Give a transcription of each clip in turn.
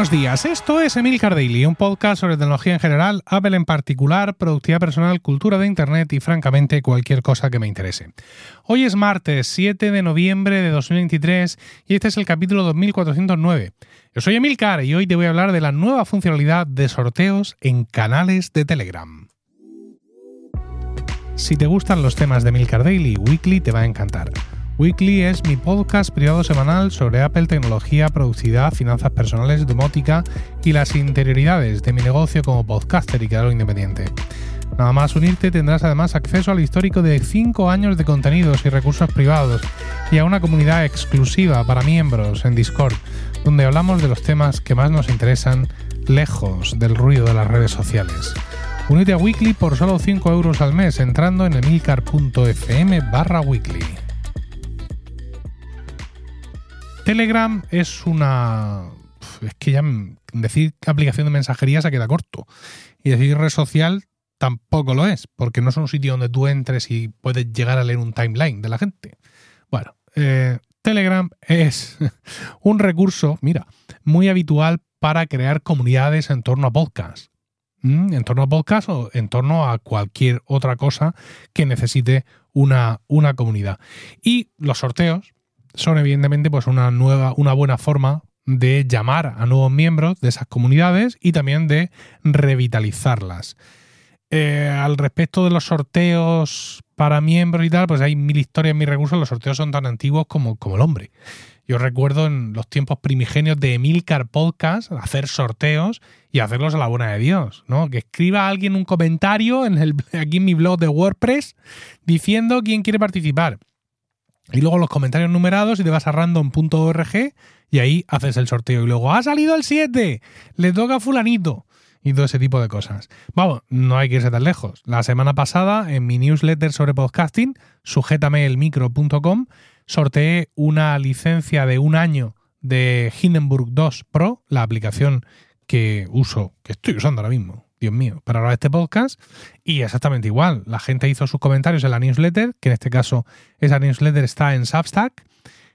Buenos días, esto es Emilcar Daily, un podcast sobre tecnología en general, Apple en particular, productividad personal, cultura de Internet y francamente cualquier cosa que me interese. Hoy es martes 7 de noviembre de 2023 y este es el capítulo 2409. Yo soy Emilcar y hoy te voy a hablar de la nueva funcionalidad de sorteos en canales de Telegram. Si te gustan los temas de Emilcar Daily, Weekly te va a encantar. Weekly es mi podcast privado semanal sobre Apple, tecnología, productividad, finanzas personales, domótica y las interioridades de mi negocio como podcaster y creador independiente. Nada más unirte tendrás además acceso al histórico de 5 años de contenidos y recursos privados y a una comunidad exclusiva para miembros en Discord, donde hablamos de los temas que más nos interesan lejos del ruido de las redes sociales. Únete a Weekly por solo 5 euros al mes entrando en emilcar.fm barra weekly. Telegram es una. Es que ya decir aplicación de mensajería se queda corto. Y decir red social tampoco lo es, porque no es un sitio donde tú entres y puedes llegar a leer un timeline de la gente. Bueno, eh, Telegram es un recurso, mira, muy habitual para crear comunidades en torno a podcast. En torno a podcast o en torno a cualquier otra cosa que necesite una, una comunidad. Y los sorteos, son evidentemente pues una nueva, una buena forma de llamar a nuevos miembros de esas comunidades y también de revitalizarlas. Eh, al respecto de los sorteos para miembros y tal, pues hay mil historias, mil recursos. Los sorteos son tan antiguos como, como el hombre. Yo recuerdo en los tiempos primigenios de Emilcar Podcast hacer sorteos y hacerlos a la buena de Dios, ¿no? Que escriba alguien un comentario en el, aquí en mi blog de WordPress diciendo quién quiere participar. Y luego los comentarios numerados y te vas a random.org y ahí haces el sorteo. Y luego, ha salido el 7, le toca a fulanito. Y todo ese tipo de cosas. Vamos, no hay que irse tan lejos. La semana pasada, en mi newsletter sobre podcasting, sujétameelmicro.com, sorteé una licencia de un año de Hindenburg 2 Pro, la aplicación que uso, que estoy usando ahora mismo, Dios mío, para grabar este podcast. Y exactamente igual. La gente hizo sus comentarios en la newsletter, que en este caso esa newsletter está en Substack.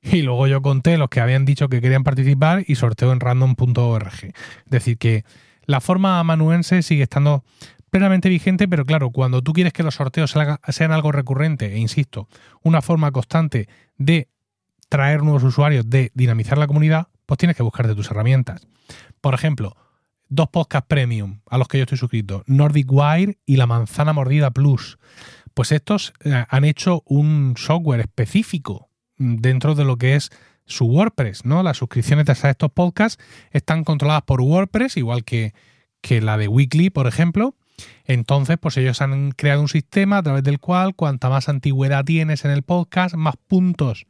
Y luego yo conté los que habían dicho que querían participar y sorteo en random.org. Es decir, que la forma amanuense sigue estando plenamente vigente, pero claro, cuando tú quieres que los sorteos sean algo recurrente, e insisto, una forma constante de traer nuevos usuarios, de dinamizar la comunidad, pues tienes que buscarte tus herramientas. Por ejemplo, dos podcasts premium a los que yo estoy suscrito, Nordic Wire y La Manzana Mordida Plus. Pues estos eh, han hecho un software específico dentro de lo que es su WordPress, ¿no? Las suscripciones a estos podcasts están controladas por WordPress, igual que, que la de Weekly, por ejemplo. Entonces, pues ellos han creado un sistema a través del cual cuanta más antigüedad tienes en el podcast, más puntos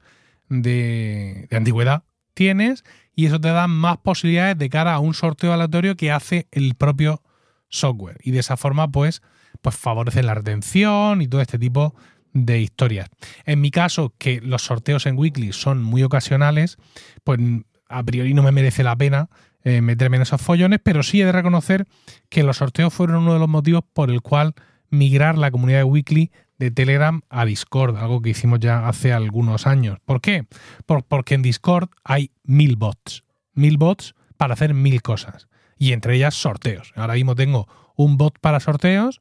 de, de antigüedad tienes y eso te da más posibilidades de cara a un sorteo aleatorio que hace el propio software. Y de esa forma, pues, pues favorece la retención y todo este tipo de historias. En mi caso, que los sorteos en Weekly son muy ocasionales, pues a priori no me merece la pena eh, meterme en esos follones, pero sí he de reconocer que los sorteos fueron uno de los motivos por el cual migrar la comunidad de Weekly de Telegram a Discord, algo que hicimos ya hace algunos años. ¿Por qué? porque en Discord hay mil bots, mil bots para hacer mil cosas, y entre ellas sorteos. Ahora mismo tengo un bot para sorteos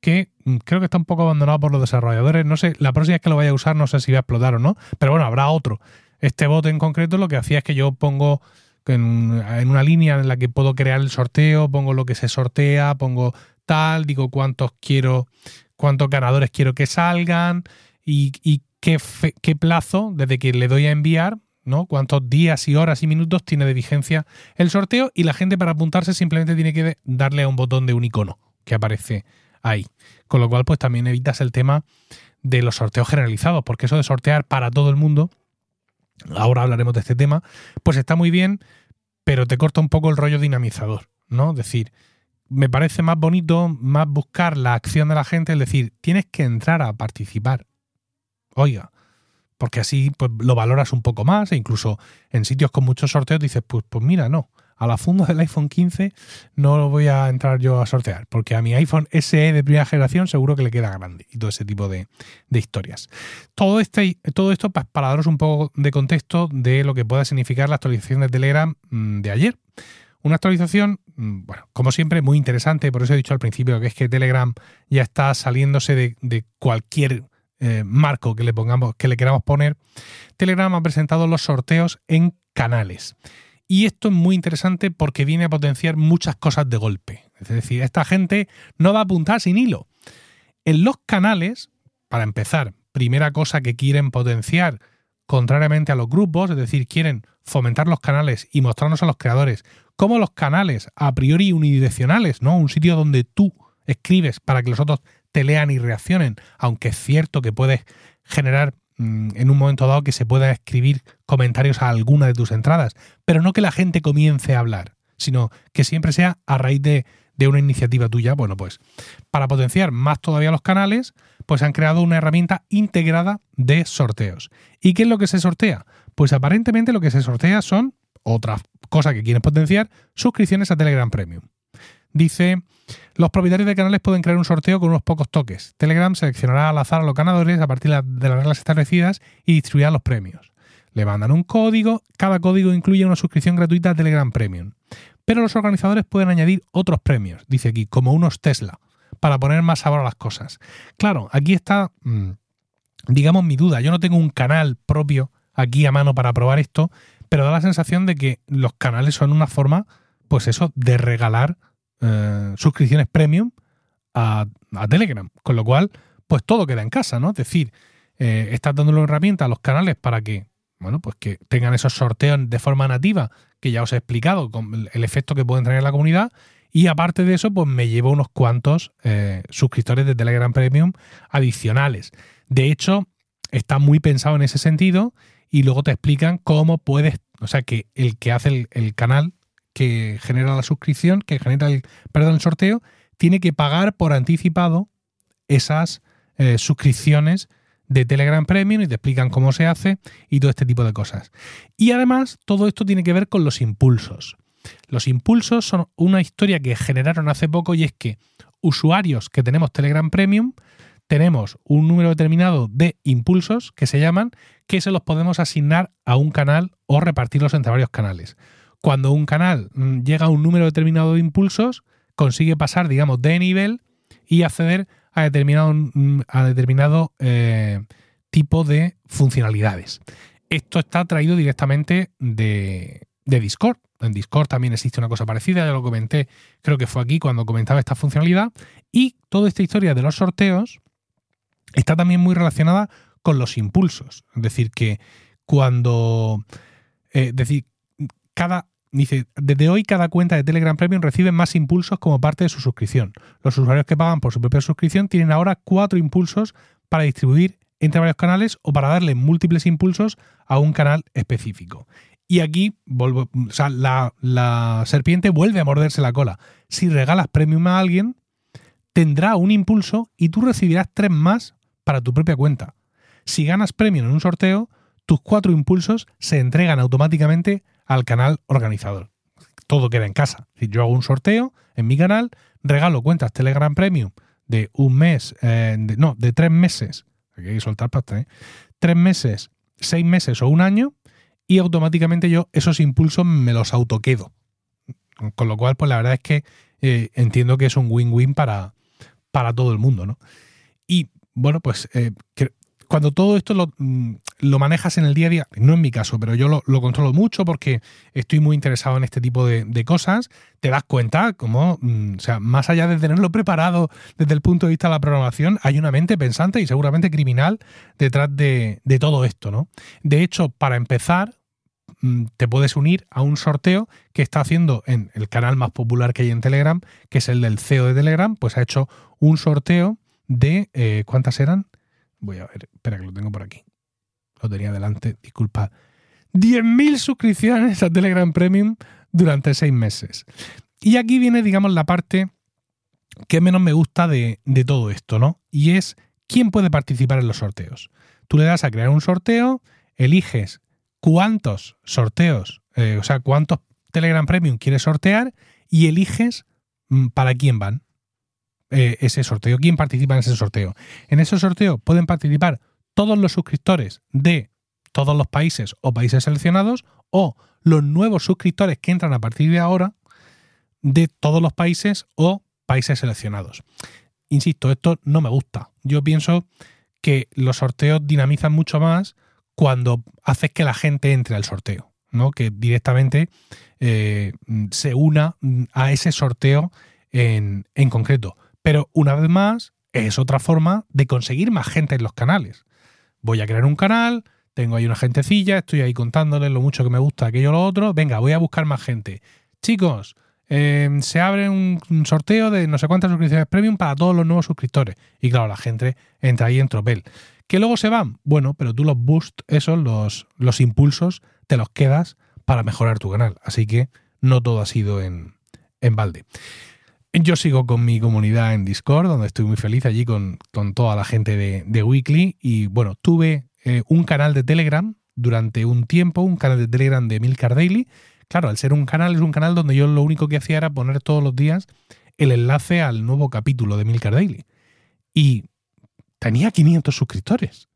que mm, creo que está un poco abandonado por los desarrolladores. No sé, la próxima vez que lo vaya a usar no sé si va a explotar o no, pero bueno, habrá otro. Este bot en concreto lo que hacía es que yo pongo en una línea en la que puedo crear el sorteo, pongo lo que se sortea, pongo tal, digo cuántos quiero cuántos ganadores quiero que salgan y, qué, qué, plazo desde que le doy a enviar, ¿no? Cuántos días y horas y minutos tiene de vigencia el sorteo y la gente para apuntarse simplemente tiene que darle a un botón de un icono que aparece ahí. Con lo cual, pues también evitas el tema de los sorteos generalizados, porque eso de sortear para todo el mundo, ahora hablaremos de este tema, pues está muy bien, pero te corta un poco el rollo dinamizador, ¿no? Es decir, me parece más bonito, más buscar la acción de la gente, es decir, tienes que entrar a participar. Oiga, porque así pues, lo valoras un poco más e incluso en sitios con muchos sorteos dices, pues, pues mira, no, a la funda del iPhone 15 no lo voy a entrar yo a sortear, porque a mi iPhone SE de primera generación seguro que le queda grande y todo ese tipo de, historias. Todo, este, todo esto para daros un poco de contexto de lo que pueda significar la actualización de Telegram mm, de ayer Una actualización, mm, bueno, como siempre, muy interesante, por eso he dicho al principio que es que Telegram ya está saliéndose de, cualquier eh, marco que le pongamos, que le queramos poner. Telegram ha presentado los sorteos en canales. Y esto es muy interesante porque viene a potenciar muchas cosas de golpe. Es decir, esta gente no va a apuntar sin hilo. En los canales, para empezar, primera cosa que quieren potenciar, contrariamente a los grupos, es decir, quieren fomentar los canales y mostrarnos a los creadores cómo los canales a priori unidireccionales, ¿no? Un sitio donde tú escribes para que los otros te lean y reaccionen, aunque es cierto que puedes generar mm, en un momento dado que se pueda escribir comentarios a alguna de tus entradas, pero no que la gente comience a hablar, sino que siempre sea a raíz de, de una iniciativa tuya. Bueno, pues para potenciar más todavía los canales, pues han creado una herramienta integrada de sorteos. ¿Y qué es lo que se sortea? Pues aparentemente lo que se sortea son, otra cosa que quieren potenciar, suscripciones a Telegram Premium. Dice, los propietarios de canales pueden crear un sorteo con unos pocos toques. Telegram seleccionará al azar a los ganadores a partir de las reglas establecidas y distribuirá los premios. Le mandan un código, cada código incluye una suscripción gratuita a Telegram Premium. Pero los organizadores pueden añadir otros premios, dice aquí, como unos Tesla para poner más sabor a las cosas. Claro, aquí está, mm, digamos, mi duda. Yo no tengo un canal propio aquí a mano para probar esto, pero da la sensación de que los canales son una forma, pues eso, de regalar eh, suscripciones premium a, Telegram. Con lo cual, pues todo queda en casa, ¿no? Es decir, eh, estás dándole herramienta a los canales para que, bueno, pues que tengan esos sorteos de forma nativa, que ya os he explicado, con el efecto que pueden tener en la comunidad, y aparte de eso, pues me llevo unos cuantos eh, suscriptores de Telegram Premium adicionales. De hecho, está muy pensado en ese sentido y luego te explican cómo puedes, o sea, que el que hace el, canal que genera la suscripción, que genera el, perdón, el sorteo, tiene que pagar por anticipado esas eh, suscripciones de Telegram Premium y te explican cómo se hace y todo este tipo de cosas. Y además, todo esto tiene que ver con los impulsos. Los impulsos son una historia que generaron hace poco y es que usuarios que tenemos Telegram Premium tenemos un número determinado de impulsos que se llaman que se los podemos asignar a un canal o repartirlos entre varios canales. Cuando un canal mm, llega a un número determinado de impulsos, consigue pasar, digamos, de nivel y acceder a determinado, mm, a determinado eh, tipo de funcionalidades. Esto está traído directamente de, de Discord. En Discord también existe una cosa parecida, ya lo comenté, creo que fue aquí cuando comentaba esta funcionalidad. Y toda esta historia de los sorteos está también muy relacionada con los impulsos. Es decir, que cuando. Eh, decir, cada. Dice, desde hoy cada cuenta de Telegram Premium recibe más impulsos como parte de su suscripción. Los usuarios que pagan por su propia suscripción tienen ahora cuatro impulsos para distribuir entre varios canales o para darle múltiples impulsos a un canal específico. Y aquí la, serpiente vuelve a morderse la cola. Si regalas premium a alguien, tendrá un impulso y tú recibirás tres más para tu propia cuenta. Si ganas premium en un sorteo, tus cuatro impulsos se entregan automáticamente al canal organizador. Todo queda en casa. Si yo hago un sorteo en mi canal, regalo cuentas Telegram Premium de un mes, eh, no, de tres meses, aquí hay que soltar pasta, ¿eh? tres meses, seis meses o un año, y automáticamente yo esos impulsos me los autoquedo. Con lo cual, pues la verdad es que eh, entiendo que es un win-win para, para todo el mundo, ¿no? Y bueno, pues eh, cuando todo esto mm, lo, manejas en el día a día, no en mi caso, pero yo lo, controlo mucho porque estoy muy interesado en este tipo de, cosas, te das cuenta como, mm, o sea, más allá de tenerlo preparado desde el punto de vista de la programación, hay una mente pensante y seguramente criminal detrás de, de todo esto, ¿no? De hecho, para empezar, mm, te puedes unir a un sorteo que está haciendo en el canal más popular que hay en Telegram, que es el del CEO de Telegram, pues ha hecho un sorteo de, eh, ¿cuántas eran? Voy a ver, espera que lo tengo por aquí. Lo tenía delante, disculpa. 10.000 suscripciones a Telegram Premium durante seis meses. Y aquí viene, digamos, la parte que menos me gusta de, todo esto, ¿no? Y es quién puede participar en los sorteos. Tú le das a crear un sorteo, eliges cuántos sorteos, eh, o sea, cuántos Telegram Premium quieres sortear y eliges mm, para quién van. Eh, ese sorteo, quién participa en ese sorteo. En ese sorteo pueden participar todos los suscriptores de todos los países o países seleccionados o los nuevos suscriptores que entran a partir de ahora, de todos los países o países seleccionados. Insisto, esto no me gusta. Yo pienso que los sorteos dinamizan mucho más cuando haces que la gente entre al sorteo, ¿no? Que directamente eh, se una a ese sorteo en, en concreto. Pero una vez más, es otra forma de conseguir más gente en los canales. Voy a crear un canal, tengo ahí una gentecilla, estoy ahí contándoles lo mucho que me gusta aquello o lo otro. Venga, voy a buscar más gente. Chicos, em, se abre un, sorteo de no sé cuántas suscripciones premium para todos los nuevos suscriptores. Y claro, la gente entra ahí en tropel. ¿Que luego se van? Bueno, pero tú los boosts, esos, los, los impulsos, te los quedas para mejorar tu canal. Así que no todo ha sido en, en balde. Yo sigo con mi comunidad en Discord, donde estoy muy feliz allí con, toda la gente de, Weekly. Y bueno, tuve eh, un canal de Telegram durante un tiempo, un canal de Telegram de Milcar Daily. Claro, al ser un canal, es un canal donde yo lo único que hacía era poner todos los días el enlace al nuevo capítulo de Milcar Daily. Y tenía 500 suscriptores.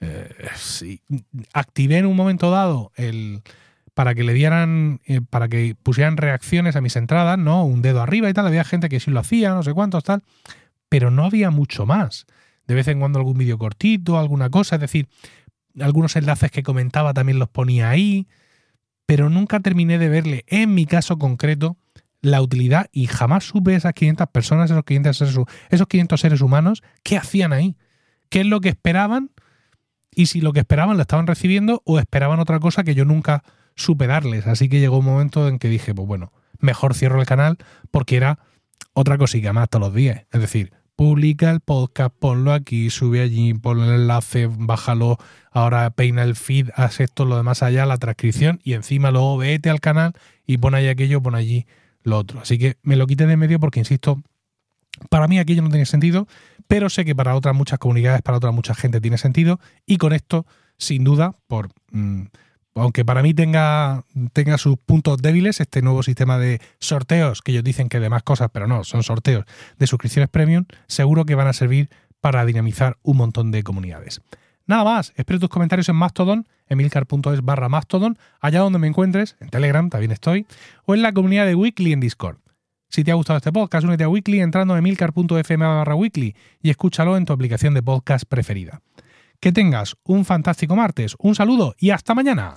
Eh. Activé en un momento dado el, para que le dieran, eh, para que pusieran reacciones a mis entradas, ¿no? Un dedo arriba y tal. Había gente que sí lo hacía, no sé cuántos, tal. Pero no había mucho más. De vez en cuando algún vídeo cortito, alguna cosa. Es decir, algunos enlaces que comentaba también los ponía ahí. Pero nunca terminé de verle, en mi caso concreto, la utilidad y jamás supe esas 500 personas, esos 500 seres, esos 500 seres humanos, qué hacían ahí. ¿Qué es lo que esperaban? Y si lo que esperaban lo estaban recibiendo o esperaban otra cosa que yo nunca superarles. Así que llegó un momento en que dije, pues bueno, mejor cierro el canal porque era otra cosilla más todos los días. Es decir, publica el podcast, ponlo aquí, sube allí, pon el enlace, bájalo, ahora peina el feed, haz esto, lo demás allá, la transcripción y encima luego vete al canal y pon ahí aquello, pon allí lo otro. Así que me lo quité de medio porque, insisto, para mí aquello no tiene sentido, pero sé que para otras muchas comunidades, para otra mucha gente tiene sentido y con esto, sin duda, por... Mm, aunque para mí tenga, tenga sus puntos débiles, este nuevo sistema de sorteos, que ellos dicen que de más cosas, pero no, son sorteos de suscripciones premium, seguro que van a servir para dinamizar un montón de comunidades. Nada más, espero tus comentarios en Mastodon, emilcar.es barra Mastodon, allá donde me encuentres, en Telegram también estoy, o en la comunidad de Weekly en Discord. Si te ha gustado este podcast, únete a Weekly entrando en emilcar.fm barra Weekly y escúchalo en tu aplicación de podcast preferida. Que tengas un fantástico martes, un saludo y hasta mañana.